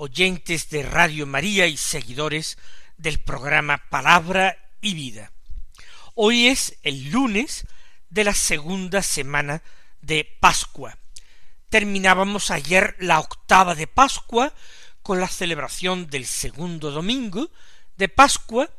oyentes de Radio María y seguidores del programa Palabra y Vida. Hoy es el lunes de la segunda semana de Pascua. Terminábamos ayer la octava de Pascua con la celebración del segundo domingo de Pascua,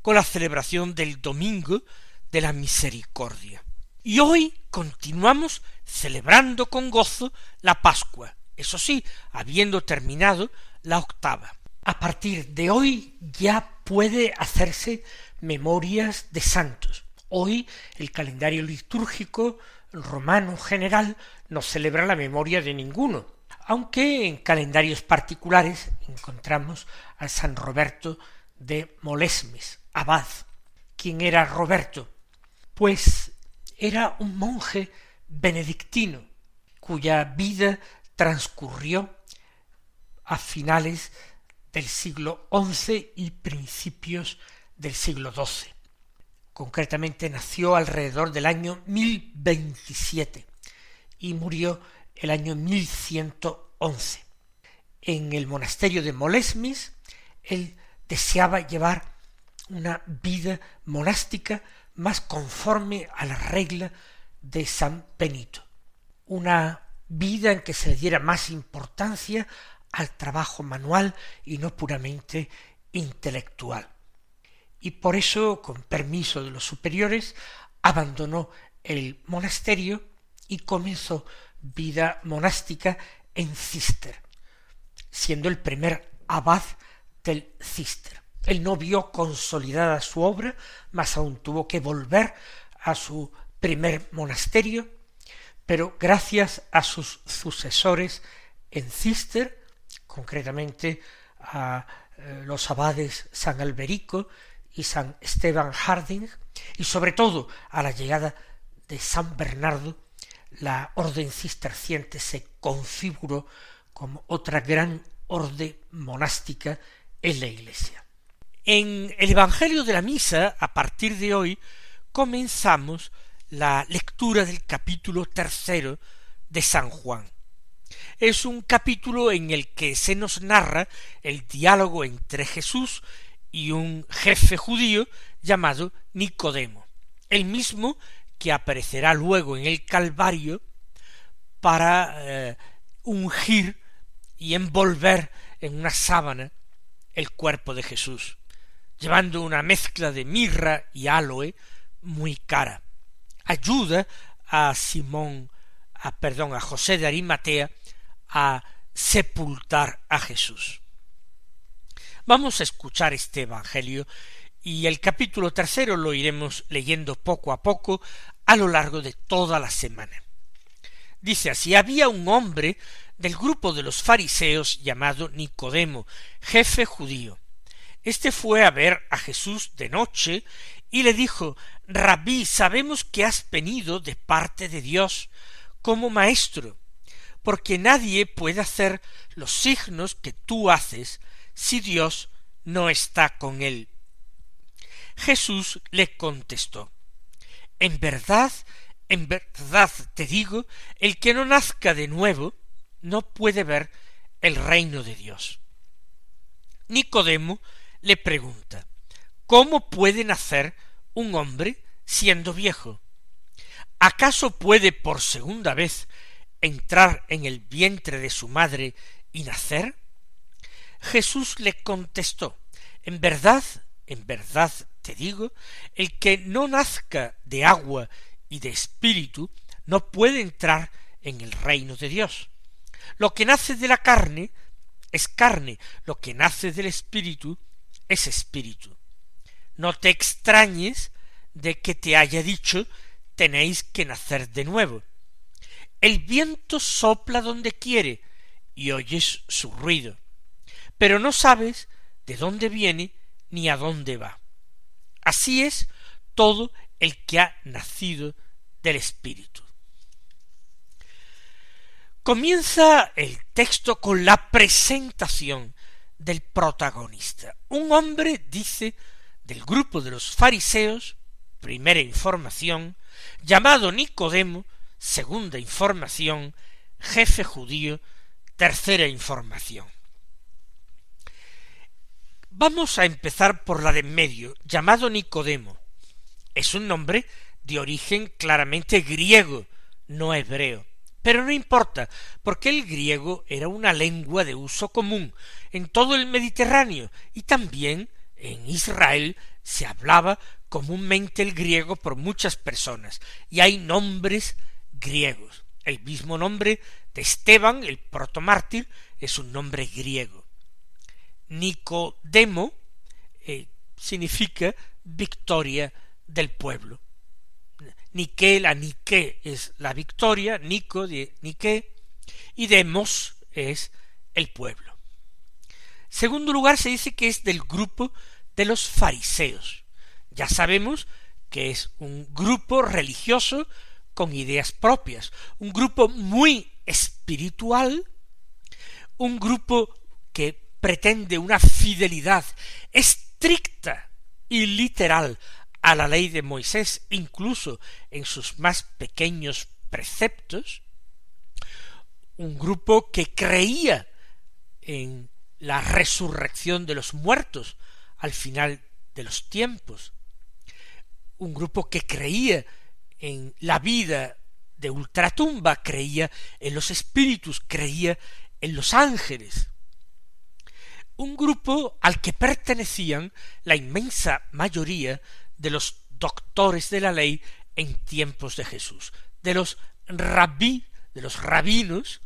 con la celebración del domingo de la misericordia. Y hoy continuamos celebrando con gozo la Pascua, eso sí, habiendo terminado la octava. A partir de hoy ya puede hacerse memorias de santos. Hoy el calendario litúrgico romano general no celebra la memoria de ninguno, aunque en calendarios particulares encontramos a San Roberto de Molesmes, abad. ¿Quién era Roberto? Pues era un monje benedictino cuya vida transcurrió a finales del siglo XI y principios del siglo XII. Concretamente nació alrededor del año 1027 y murió el año 1111. En el monasterio de Molesmes, él deseaba llevar una vida monástica más conforme a la regla de San Benito, una vida en que se diera más importancia al trabajo manual y no puramente intelectual. Y por eso, con permiso de los superiores, abandonó el monasterio y comenzó vida monástica en Cister, siendo el primer abad del Cister. Él no vio consolidada su obra, mas aún tuvo que volver a su primer monasterio, pero gracias a sus sucesores en Cister, concretamente a eh, los abades San Alberico y San Esteban Harding, y sobre todo a la llegada de San Bernardo, la orden cisterciente se configuró como otra gran orden monástica en la Iglesia. En el Evangelio de la Misa, a partir de hoy, comenzamos la lectura del capítulo tercero de San Juan. Es un capítulo en el que se nos narra el diálogo entre Jesús y un jefe judío llamado Nicodemo, el mismo que aparecerá luego en el Calvario para eh, ungir y envolver en una sábana el cuerpo de Jesús, llevando una mezcla de mirra y aloe muy cara. Ayuda a Simón, a, perdón, a José de Arimatea a sepultar a Jesús. Vamos a escuchar este Evangelio y el capítulo tercero lo iremos leyendo poco a poco a lo largo de toda la semana. Dice así, había un hombre del grupo de los fariseos llamado Nicodemo, jefe judío. Este fue a ver a Jesús de noche y le dijo Rabí, sabemos que has venido de parte de Dios como maestro, porque nadie puede hacer los signos que tú haces si Dios no está con él. Jesús le contestó En verdad, en verdad te digo, el que no nazca de nuevo no puede ver el reino de Dios. Nicodemo le pregunta ¿Cómo puede nacer un hombre siendo viejo? ¿Acaso puede por segunda vez entrar en el vientre de su madre y nacer? Jesús le contestó En verdad, en verdad te digo, el que no nazca de agua y de espíritu no puede entrar en el reino de Dios. Lo que nace de la carne es carne, lo que nace del espíritu es espíritu. No te extrañes de que te haya dicho tenéis que nacer de nuevo. El viento sopla donde quiere y oyes su ruido, pero no sabes de dónde viene ni a dónde va. Así es todo el que ha nacido del Espíritu. Comienza el texto con la presentación del protagonista. Un hombre, dice, del grupo de los fariseos, primera información, llamado Nicodemo, segunda información, jefe judío, tercera información. Vamos a empezar por la de en medio, llamado Nicodemo. Es un nombre de origen claramente griego, no hebreo. Pero no importa, porque el griego era una lengua de uso común en todo el Mediterráneo y también en Israel se hablaba comúnmente el griego por muchas personas y hay nombres griegos. El mismo nombre de Esteban, el protomártir, es un nombre griego. Nicodemo eh, significa victoria del pueblo. Nique, la Nique es la victoria, Nico de Nique, y Demos es el pueblo. Segundo lugar, se dice que es del grupo de los fariseos. Ya sabemos que es un grupo religioso con ideas propias, un grupo muy espiritual, un grupo que pretende una fidelidad estricta y literal a la ley de Moisés, incluso en sus más pequeños preceptos, un grupo que creía en la resurrección de los muertos al final de los tiempos, un grupo que creía en la vida de ultratumba, creía en los espíritus, creía en los ángeles, un grupo al que pertenecían la inmensa mayoría de los doctores de la ley en tiempos de Jesús, de los rabí, de los rabinos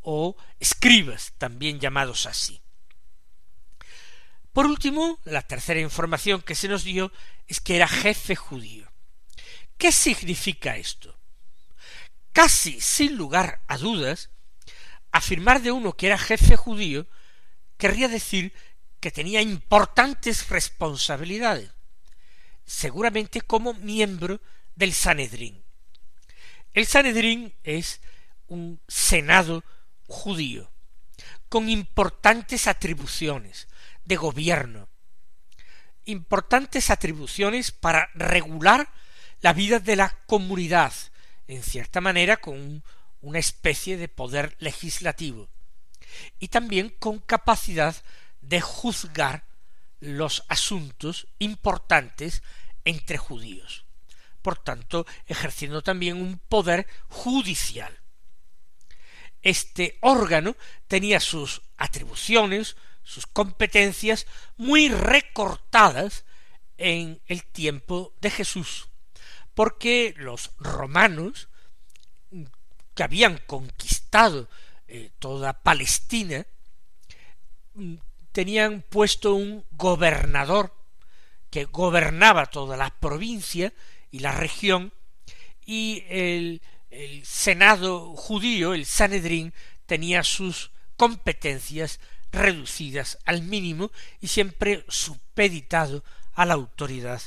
o escribas, también llamados así. Por último, la tercera información que se nos dio es que era jefe judío. ¿Qué significa esto? Casi sin lugar a dudas, afirmar de uno que era jefe judío querría decir que tenía importantes responsabilidades seguramente como miembro del Sanedrín. El Sanedrín es un senado judío, con importantes atribuciones de gobierno, importantes atribuciones para regular la vida de la comunidad, en cierta manera con una especie de poder legislativo, y también con capacidad de juzgar los asuntos importantes entre judíos, por tanto ejerciendo también un poder judicial. Este órgano tenía sus atribuciones, sus competencias muy recortadas en el tiempo de Jesús, porque los romanos que habían conquistado eh, toda Palestina tenían puesto un gobernador que gobernaba toda la provincia y la región, y el, el Senado judío, el Sanedrín, tenía sus competencias reducidas al mínimo y siempre supeditado a la autoridad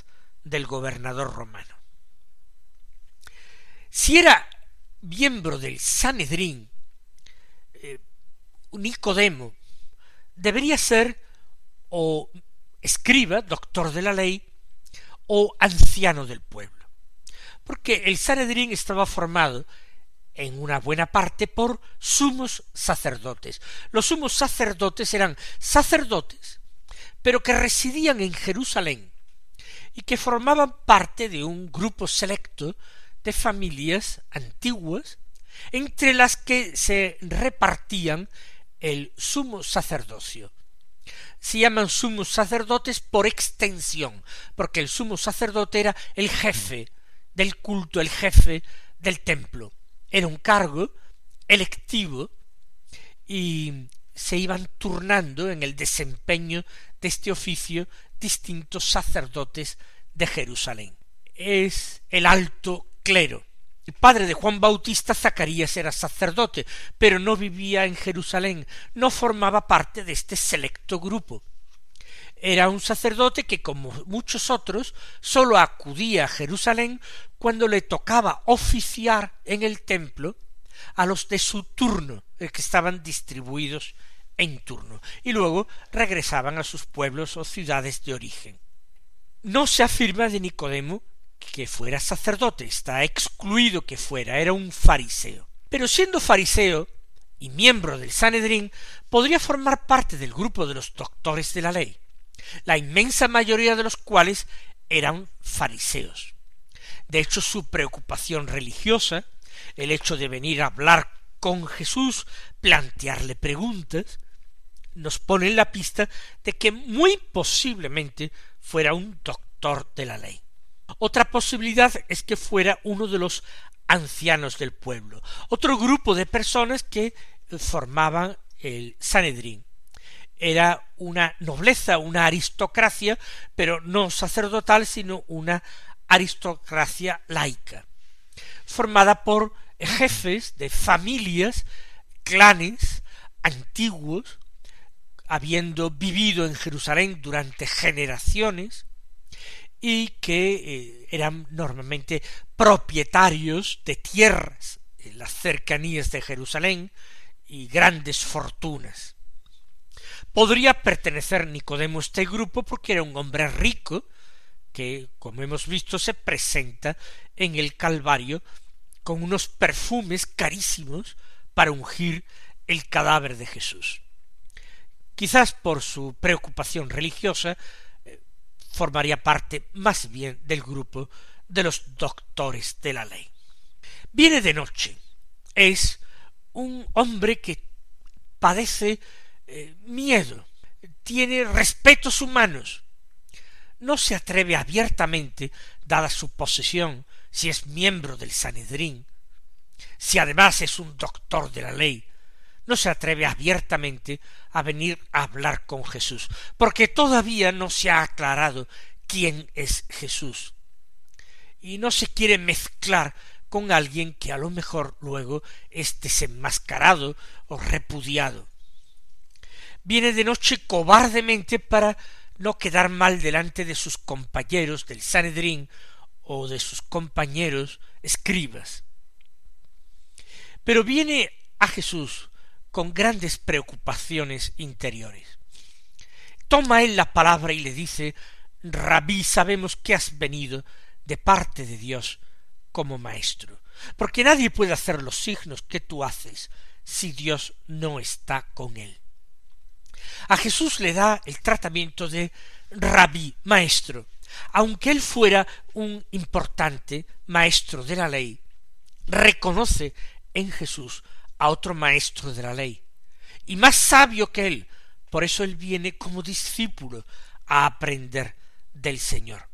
del gobernador romano. Si era miembro del Sanedrín, eh, Nicodemo, debería ser o escriba, doctor de la ley, o anciano del pueblo. Porque el Sanedrín estaba formado en una buena parte por sumos sacerdotes. Los sumos sacerdotes eran sacerdotes, pero que residían en Jerusalén y que formaban parte de un grupo selecto de familias antiguas entre las que se repartían el sumo sacerdocio. Se llaman sumos sacerdotes por extensión, porque el sumo sacerdote era el jefe del culto, el jefe del templo. Era un cargo electivo y se iban turnando en el desempeño de este oficio distintos sacerdotes de Jerusalén. Es el alto clero, El padre de Juan Bautista, Zacarías, era sacerdote, pero no vivía en Jerusalén, no formaba parte de este selecto grupo. Era un sacerdote que, como muchos otros, sólo acudía a Jerusalén cuando le tocaba oficiar en el templo a los de su turno, que estaban distribuidos en turno, y luego regresaban a sus pueblos o ciudades de origen. No se afirma de Nicodemo que fuera sacerdote, está excluido que fuera, era un fariseo. Pero siendo fariseo y miembro del Sanedrín, podría formar parte del grupo de los doctores de la ley, la inmensa mayoría de los cuales eran fariseos. De hecho, su preocupación religiosa, el hecho de venir a hablar con Jesús, plantearle preguntas, nos pone en la pista de que muy posiblemente fuera un doctor de la ley. Otra posibilidad es que fuera uno de los ancianos del pueblo, otro grupo de personas que formaban el Sanedrín. Era una nobleza, una aristocracia, pero no sacerdotal, sino una aristocracia laica, formada por jefes de familias, clanes antiguos, habiendo vivido en Jerusalén durante generaciones, y que eh, eran normalmente propietarios de tierras en las cercanías de Jerusalén y grandes fortunas. Podría pertenecer Nicodemo a este grupo porque era un hombre rico que, como hemos visto, se presenta en el Calvario con unos perfumes carísimos para ungir el cadáver de Jesús. Quizás por su preocupación religiosa formaría parte más bien del grupo de los doctores de la ley. Viene de noche. Es un hombre que padece eh, miedo, tiene respetos humanos. No se atreve abiertamente, dada su posesión, si es miembro del Sanedrín, si además es un doctor de la ley, no se atreve abiertamente a venir a hablar con Jesús, porque todavía no se ha aclarado quién es Jesús. Y no se quiere mezclar con alguien que a lo mejor luego es desenmascarado o repudiado. Viene de noche cobardemente para no quedar mal delante de sus compañeros del Sanedrín o de sus compañeros escribas. Pero viene a Jesús con grandes preocupaciones interiores. Toma él la palabra y le dice Rabí, sabemos que has venido de parte de Dios como maestro, porque nadie puede hacer los signos que tú haces si Dios no está con él. A Jesús le da el tratamiento de rabí, maestro, aunque él fuera un importante maestro de la ley, reconoce en Jesús a otro maestro de la ley, y más sabio que él. Por eso él viene como discípulo a aprender del Señor.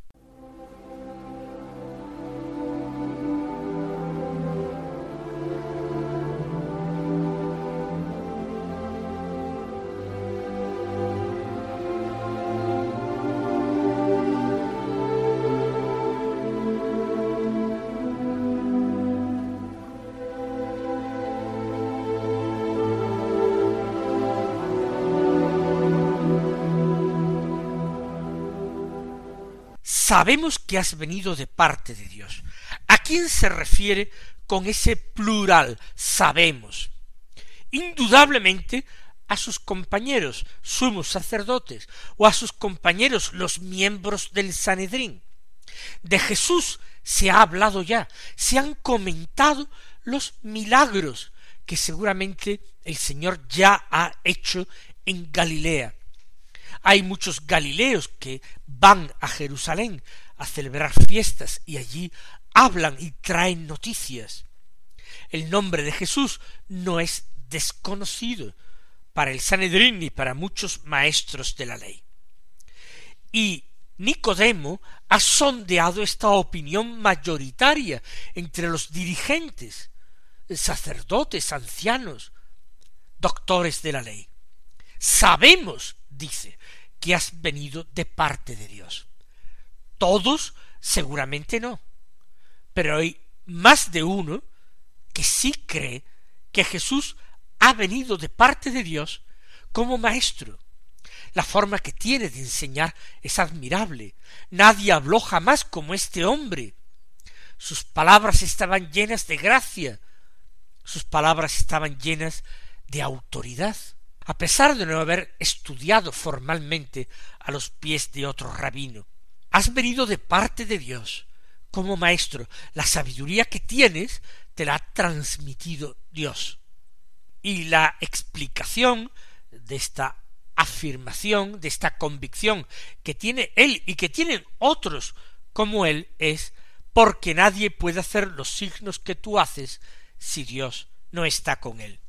Sabemos que has venido de parte de Dios. ¿A quién se refiere con ese plural sabemos? Indudablemente a sus compañeros sumos sacerdotes o a sus compañeros los miembros del Sanedrín. De Jesús se ha hablado ya, se han comentado los milagros que seguramente el Señor ya ha hecho en Galilea. Hay muchos galileos que van a Jerusalén a celebrar fiestas y allí hablan y traen noticias. El nombre de Jesús no es desconocido para el Sanedrín ni para muchos maestros de la ley. Y Nicodemo ha sondeado esta opinión mayoritaria entre los dirigentes, sacerdotes, ancianos, doctores de la ley. Sabemos, dice, que has venido de parte de Dios. Todos seguramente no, pero hay más de uno que sí cree que Jesús ha venido de parte de Dios como maestro. La forma que tiene de enseñar es admirable. Nadie habló jamás como este hombre. Sus palabras estaban llenas de gracia. Sus palabras estaban llenas de autoridad. A pesar de no haber estudiado formalmente a los pies de otro rabino, has venido de parte de Dios como maestro. La sabiduría que tienes te la ha transmitido Dios. Y la explicación de esta afirmación, de esta convicción que tiene él y que tienen otros como él es porque nadie puede hacer los signos que tú haces si Dios no está con él.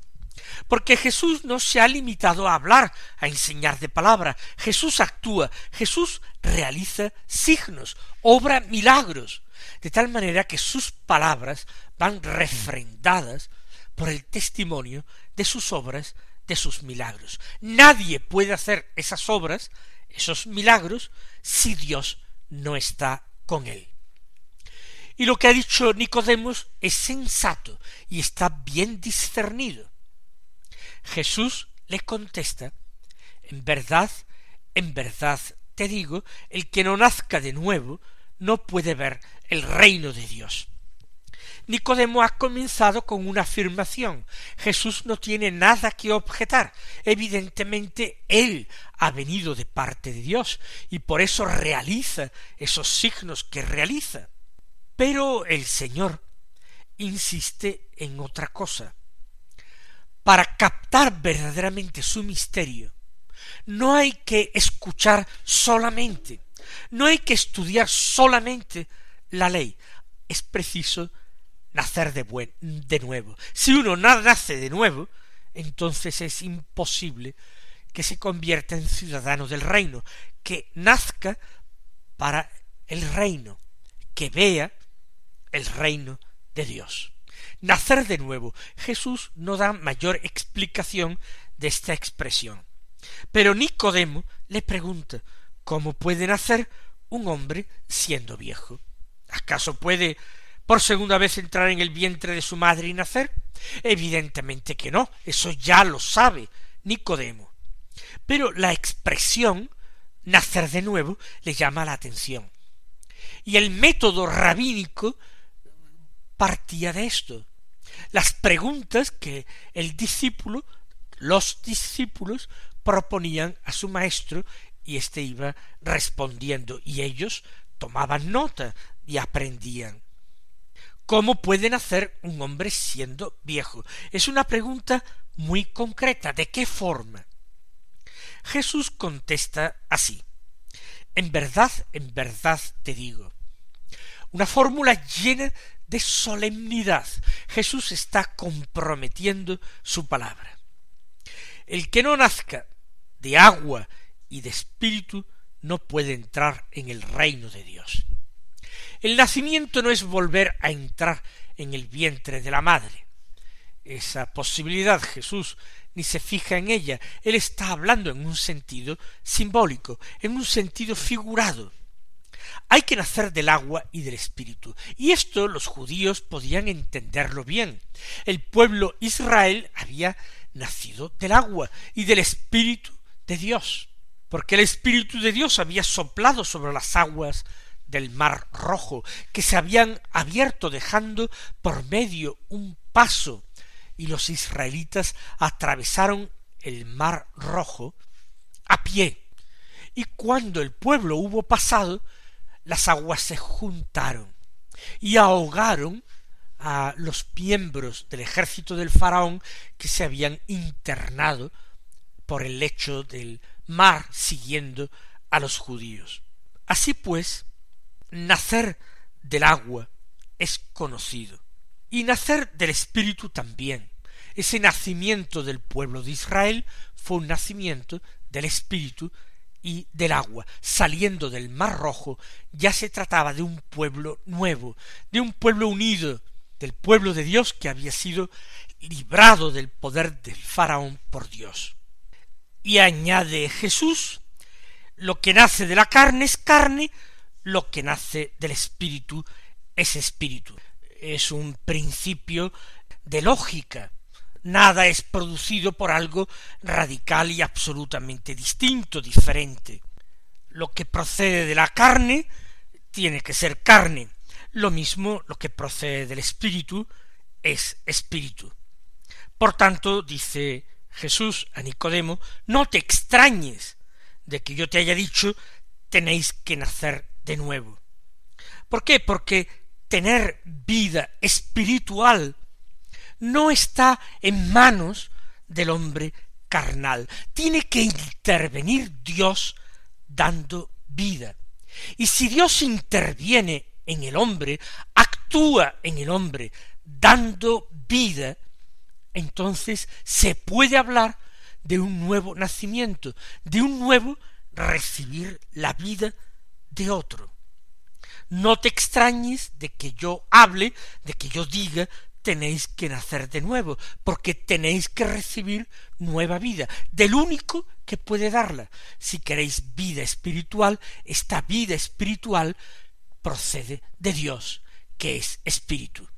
Porque Jesús no se ha limitado a hablar, a enseñar de palabra. Jesús actúa, Jesús realiza signos, obra milagros, de tal manera que sus palabras van refrendadas por el testimonio de sus obras, de sus milagros. Nadie puede hacer esas obras, esos milagros, si Dios no está con él. Y lo que ha dicho Nicodemos es sensato y está bien discernido. Jesús le contesta, en verdad, en verdad te digo, el que no nazca de nuevo no puede ver el reino de Dios. Nicodemo ha comenzado con una afirmación. Jesús no tiene nada que objetar. Evidentemente, él ha venido de parte de Dios y por eso realiza esos signos que realiza. Pero el Señor insiste en otra cosa. Para captar verdaderamente su misterio, no hay que escuchar solamente, no hay que estudiar solamente la ley, es preciso nacer de, buen, de nuevo. Si uno nace de nuevo, entonces es imposible que se convierta en ciudadano del reino, que nazca para el reino, que vea el reino de Dios. Nacer de nuevo. Jesús no da mayor explicación de esta expresión. Pero Nicodemo le pregunta ¿Cómo puede nacer un hombre siendo viejo? ¿Acaso puede por segunda vez entrar en el vientre de su madre y nacer? Evidentemente que no, eso ya lo sabe Nicodemo. Pero la expresión nacer de nuevo le llama la atención. Y el método rabínico partía de esto. Las preguntas que el discípulo, los discípulos, proponían a su maestro y éste iba respondiendo y ellos tomaban nota y aprendían. ¿Cómo puede nacer un hombre siendo viejo? Es una pregunta muy concreta. ¿De qué forma? Jesús contesta así. En verdad, en verdad te digo. Una fórmula llena de solemnidad. Jesús está comprometiendo su palabra. El que no nazca de agua y de espíritu no puede entrar en el reino de Dios. El nacimiento no es volver a entrar en el vientre de la madre. Esa posibilidad Jesús ni se fija en ella. Él está hablando en un sentido simbólico, en un sentido figurado. Hay que nacer del agua y del espíritu. Y esto los judíos podían entenderlo bien. El pueblo Israel había nacido del agua y del espíritu de Dios, porque el espíritu de Dios había soplado sobre las aguas del mar rojo, que se habían abierto dejando por medio un paso, y los israelitas atravesaron el mar rojo a pie. Y cuando el pueblo hubo pasado, las aguas se juntaron y ahogaron a los miembros del ejército del faraón que se habían internado por el lecho del mar siguiendo a los judíos. Así pues, nacer del agua es conocido, y nacer del Espíritu también. Ese nacimiento del pueblo de Israel fue un nacimiento del Espíritu y del agua, saliendo del Mar Rojo, ya se trataba de un pueblo nuevo, de un pueblo unido, del pueblo de Dios que había sido librado del poder del faraón por Dios. Y añade Jesús, lo que nace de la carne es carne, lo que nace del espíritu es espíritu. es un principio de lógica. Nada es producido por algo radical y absolutamente distinto, diferente. Lo que procede de la carne tiene que ser carne. Lo mismo lo que procede del espíritu es espíritu. Por tanto, dice Jesús a Nicodemo, no te extrañes de que yo te haya dicho tenéis que nacer de nuevo. ¿Por qué? Porque tener vida espiritual no está en manos del hombre carnal. Tiene que intervenir Dios dando vida. Y si Dios interviene en el hombre, actúa en el hombre, dando vida, entonces se puede hablar de un nuevo nacimiento, de un nuevo recibir la vida de otro. No te extrañes de que yo hable, de que yo diga, tenéis que nacer de nuevo, porque tenéis que recibir nueva vida, del único que puede darla. Si queréis vida espiritual, esta vida espiritual procede de Dios, que es espíritu.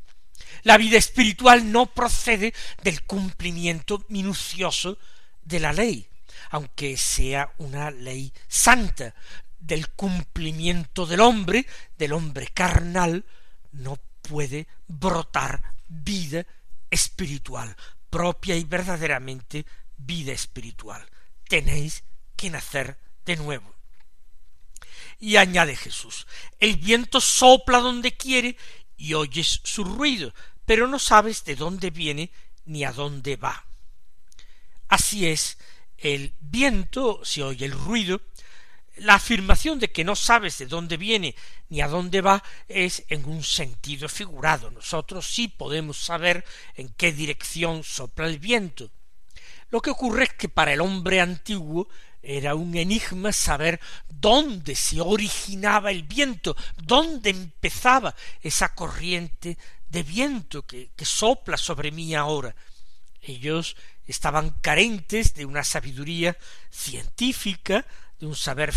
La vida espiritual no procede del cumplimiento minucioso de la ley, aunque sea una ley santa, del cumplimiento del hombre, del hombre carnal, no puede brotar vida espiritual, propia y verdaderamente vida espiritual. Tenéis que nacer de nuevo. Y añade Jesús, el viento sopla donde quiere y oyes su ruido, pero no sabes de dónde viene ni a dónde va. Así es, el viento se oye el ruido, la afirmación de que no sabes de dónde viene ni a dónde va es en un sentido figurado. Nosotros sí podemos saber en qué dirección sopla el viento. Lo que ocurre es que para el hombre antiguo era un enigma saber dónde se originaba el viento, dónde empezaba esa corriente de viento que, que sopla sobre mí ahora. Ellos estaban carentes de una sabiduría científica, de un saber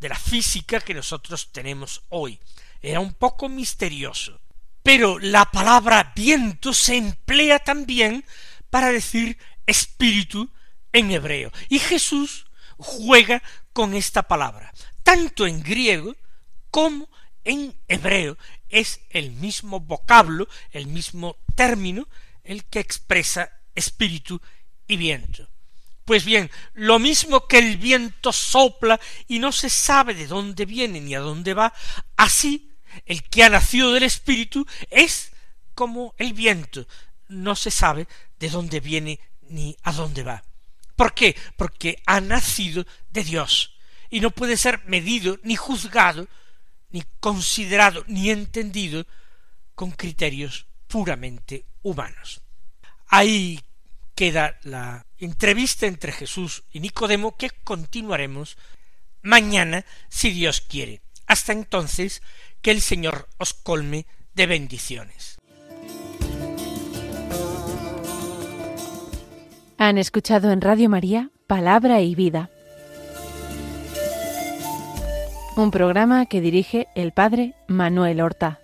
de la física que nosotros tenemos hoy. Era un poco misterioso. Pero la palabra viento se emplea también para decir espíritu en hebreo. Y Jesús juega con esta palabra, tanto en griego como en hebreo. Es el mismo vocablo, el mismo término, el que expresa espíritu y viento. Pues bien, lo mismo que el viento sopla y no se sabe de dónde viene ni a dónde va, así el que ha nacido del Espíritu es como el viento, no se sabe de dónde viene ni a dónde va. ¿Por qué? Porque ha nacido de Dios y no puede ser medido ni juzgado, ni considerado, ni entendido con criterios puramente humanos. Hay queda la entrevista entre Jesús y Nicodemo que continuaremos mañana si Dios quiere. Hasta entonces, que el Señor os colme de bendiciones. Han escuchado en Radio María Palabra y Vida, un programa que dirige el Padre Manuel Horta.